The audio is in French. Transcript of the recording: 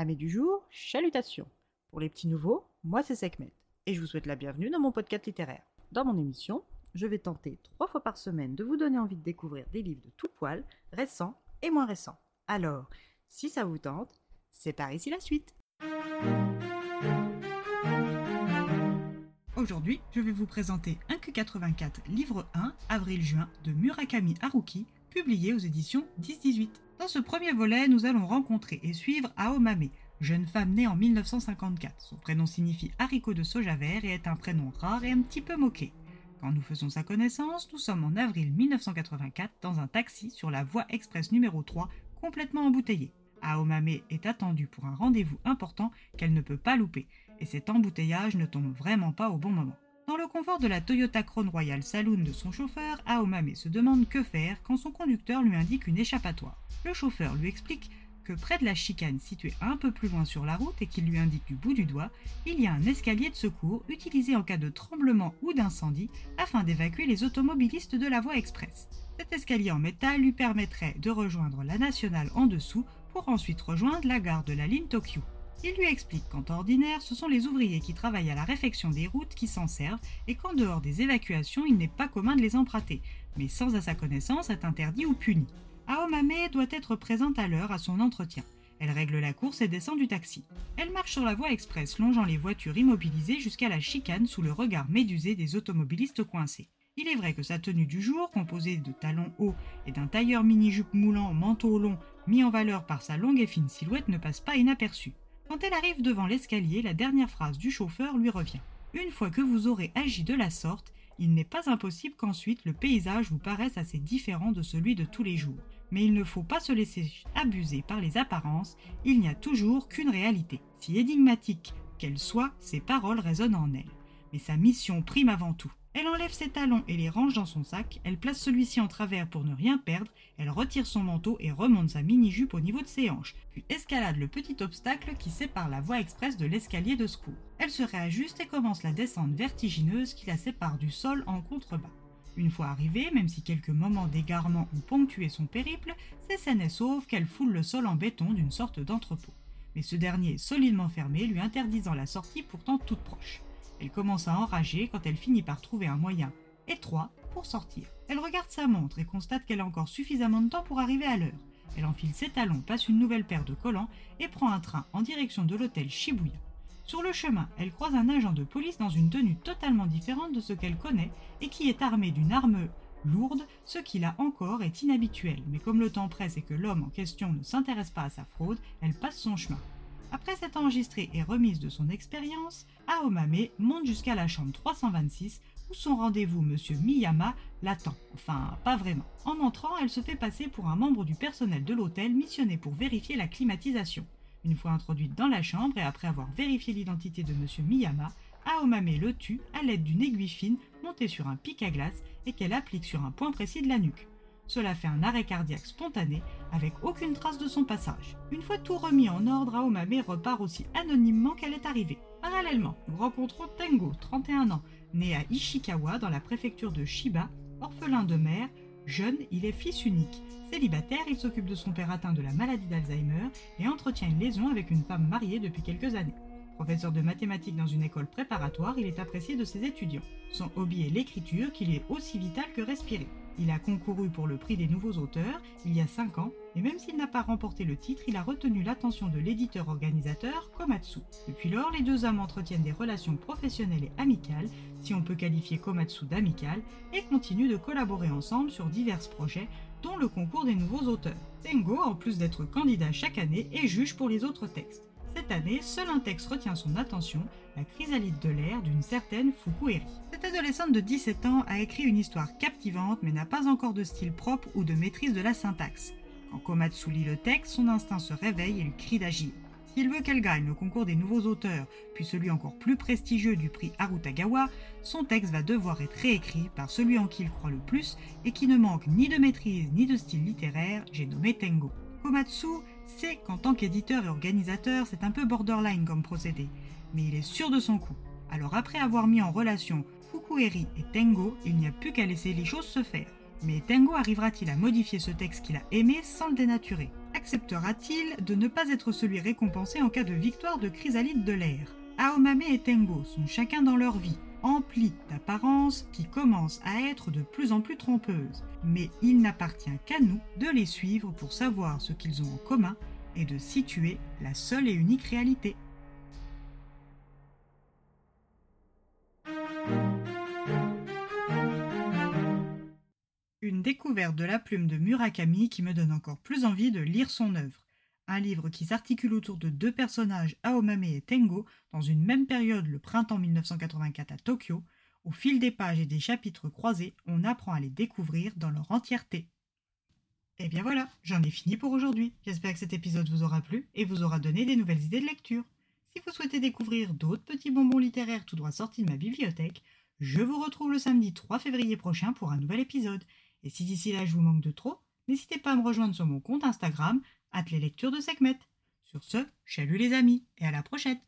Amis du jour, chalutations. Pour les petits nouveaux, moi c'est Sekhmet et je vous souhaite la bienvenue dans mon podcast littéraire. Dans mon émission, je vais tenter trois fois par semaine de vous donner envie de découvrir des livres de tout poil, récents et moins récents. Alors, si ça vous tente, c'est par ici la suite. Aujourd'hui, je vais vous présenter un Q84 livre 1, avril-juin de Murakami Haruki, publié aux éditions 10-18. Dans ce premier volet, nous allons rencontrer et suivre Aomame, jeune femme née en 1954. Son prénom signifie haricot de soja vert et est un prénom rare et un petit peu moqué. Quand nous faisons sa connaissance, nous sommes en avril 1984 dans un taxi sur la voie express numéro 3, complètement embouteillée. Aomame est attendue pour un rendez-vous important qu'elle ne peut pas louper, et cet embouteillage ne tombe vraiment pas au bon moment. Dans le confort de la Toyota Crown Royal Saloon de son chauffeur, Aomame se demande que faire quand son conducteur lui indique une échappatoire. Le chauffeur lui explique que près de la chicane située un peu plus loin sur la route et qu'il lui indique du bout du doigt, il y a un escalier de secours utilisé en cas de tremblement ou d'incendie afin d'évacuer les automobilistes de la voie express. Cet escalier en métal lui permettrait de rejoindre la nationale en dessous pour ensuite rejoindre la gare de la ligne Tokyo. Il lui explique qu'en ordinaire, ce sont les ouvriers qui travaillent à la réfection des routes qui s'en servent et qu'en dehors des évacuations, il n'est pas commun de les emprunter, mais sans à sa connaissance être interdit ou puni. Aomame doit être présente à l'heure à son entretien. Elle règle la course et descend du taxi. Elle marche sur la voie express, longeant les voitures immobilisées jusqu'à la chicane sous le regard médusé des automobilistes coincés. Il est vrai que sa tenue du jour, composée de talons hauts et d'un tailleur mini-jupe moulant manteau long mis en valeur par sa longue et fine silhouette, ne passe pas inaperçue. Quand elle arrive devant l'escalier, la dernière phrase du chauffeur lui revient. Une fois que vous aurez agi de la sorte, il n'est pas impossible qu'ensuite le paysage vous paraisse assez différent de celui de tous les jours. Mais il ne faut pas se laisser abuser par les apparences, il n'y a toujours qu'une réalité. Si énigmatique qu'elle soit, ses paroles résonnent en elle. Mais sa mission prime avant tout. Elle enlève ses talons et les range dans son sac, elle place celui-ci en travers pour ne rien perdre, elle retire son manteau et remonte sa mini-jupe au niveau de ses hanches, puis escalade le petit obstacle qui sépare la voie express de l'escalier de secours. Elle se réajuste et commence la descente vertigineuse qui la sépare du sol en contrebas. Une fois arrivée, même si quelques moments d'égarement ont ponctué son périple, c'est saine et sauve qu'elle foule le sol en béton d'une sorte d'entrepôt. Mais ce dernier est solidement fermé, lui interdisant la sortie pourtant toute proche. Elle commence à enrager quand elle finit par trouver un moyen étroit pour sortir. Elle regarde sa montre et constate qu'elle a encore suffisamment de temps pour arriver à l'heure. Elle enfile ses talons, passe une nouvelle paire de collants et prend un train en direction de l'hôtel Shibuya. Sur le chemin, elle croise un agent de police dans une tenue totalement différente de ce qu'elle connaît et qui est armé d'une arme lourde, ce qui là encore est inhabituel. Mais comme le temps presse et que l'homme en question ne s'intéresse pas à sa fraude, elle passe son chemin. Après s'être enregistrée et remise de son expérience, Aomame monte jusqu'à la chambre 326 où son rendez-vous, Monsieur Miyama, l'attend. Enfin, pas vraiment. En entrant, elle se fait passer pour un membre du personnel de l'hôtel missionné pour vérifier la climatisation. Une fois introduite dans la chambre et après avoir vérifié l'identité de Monsieur Miyama, Aomame le tue à l'aide d'une aiguille fine montée sur un pic à glace et qu'elle applique sur un point précis de la nuque. Cela fait un arrêt cardiaque spontané avec aucune trace de son passage. Une fois tout remis en ordre, Aomame repart aussi anonymement qu'elle est arrivée. Parallèlement, nous rencontrons Tengo, 31 ans, né à Ishikawa dans la préfecture de Shiba, orphelin de mère, jeune, il est fils unique. Célibataire, il s'occupe de son père atteint de la maladie d'Alzheimer et entretient une liaison avec une femme mariée depuis quelques années. Professeur de mathématiques dans une école préparatoire, il est apprécié de ses étudiants. Son hobby est l'écriture qui lui est aussi vital que respirer. Il a concouru pour le prix des nouveaux auteurs il y a 5 ans et même s'il n'a pas remporté le titre, il a retenu l'attention de l'éditeur-organisateur Komatsu. Depuis lors, les deux hommes entretiennent des relations professionnelles et amicales, si on peut qualifier Komatsu d'amical, et continuent de collaborer ensemble sur divers projets, dont le concours des nouveaux auteurs. Tengo, en plus d'être candidat chaque année, est juge pour les autres textes. Cette année, seul un texte retient son attention, La chrysalide de l'air d'une certaine Fukueri. Cette adolescente de 17 ans a écrit une histoire captivante mais n'a pas encore de style propre ou de maîtrise de la syntaxe. Quand Komatsu lit le texte, son instinct se réveille et lui crie d'agir. S'il veut qu'elle gagne le concours des nouveaux auteurs, puis celui encore plus prestigieux du prix Arutagawa, son texte va devoir être réécrit par celui en qui il croit le plus et qui ne manque ni de maîtrise ni de style littéraire, j'ai nommé Tengo. Komatsu sait qu'en tant qu'éditeur et organisateur, c'est un peu borderline comme procédé, mais il est sûr de son coup. Alors après avoir mis en relation Fukueri et Tengo, il n'y a plus qu'à laisser les choses se faire. Mais Tengo arrivera-t-il à modifier ce texte qu'il a aimé sans le dénaturer? Acceptera-t-il de ne pas être celui récompensé en cas de victoire de Chrysalide de l'air? Aomame et Tengo sont chacun dans leur vie, emplis d'apparences qui commencent à être de plus en plus trompeuses. Mais il n'appartient qu'à nous de les suivre pour savoir ce qu'ils ont en commun et de situer la seule et unique réalité. Une découverte de la plume de Murakami qui me donne encore plus envie de lire son œuvre. Un livre qui s'articule autour de deux personnages, Aomame et Tengo, dans une même période, le printemps 1984 à Tokyo. Au fil des pages et des chapitres croisés, on apprend à les découvrir dans leur entièreté. Et eh bien voilà, j'en ai fini pour aujourd'hui. J'espère que cet épisode vous aura plu et vous aura donné des nouvelles idées de lecture. Si vous souhaitez découvrir d'autres petits bonbons littéraires tout droit sortis de ma bibliothèque, je vous retrouve le samedi 3 février prochain pour un nouvel épisode. Et si d'ici là je vous manque de trop, n'hésitez pas à me rejoindre sur mon compte Instagram, at les lectures de Sekhmet. Sur ce, chalut les amis et à la prochaine!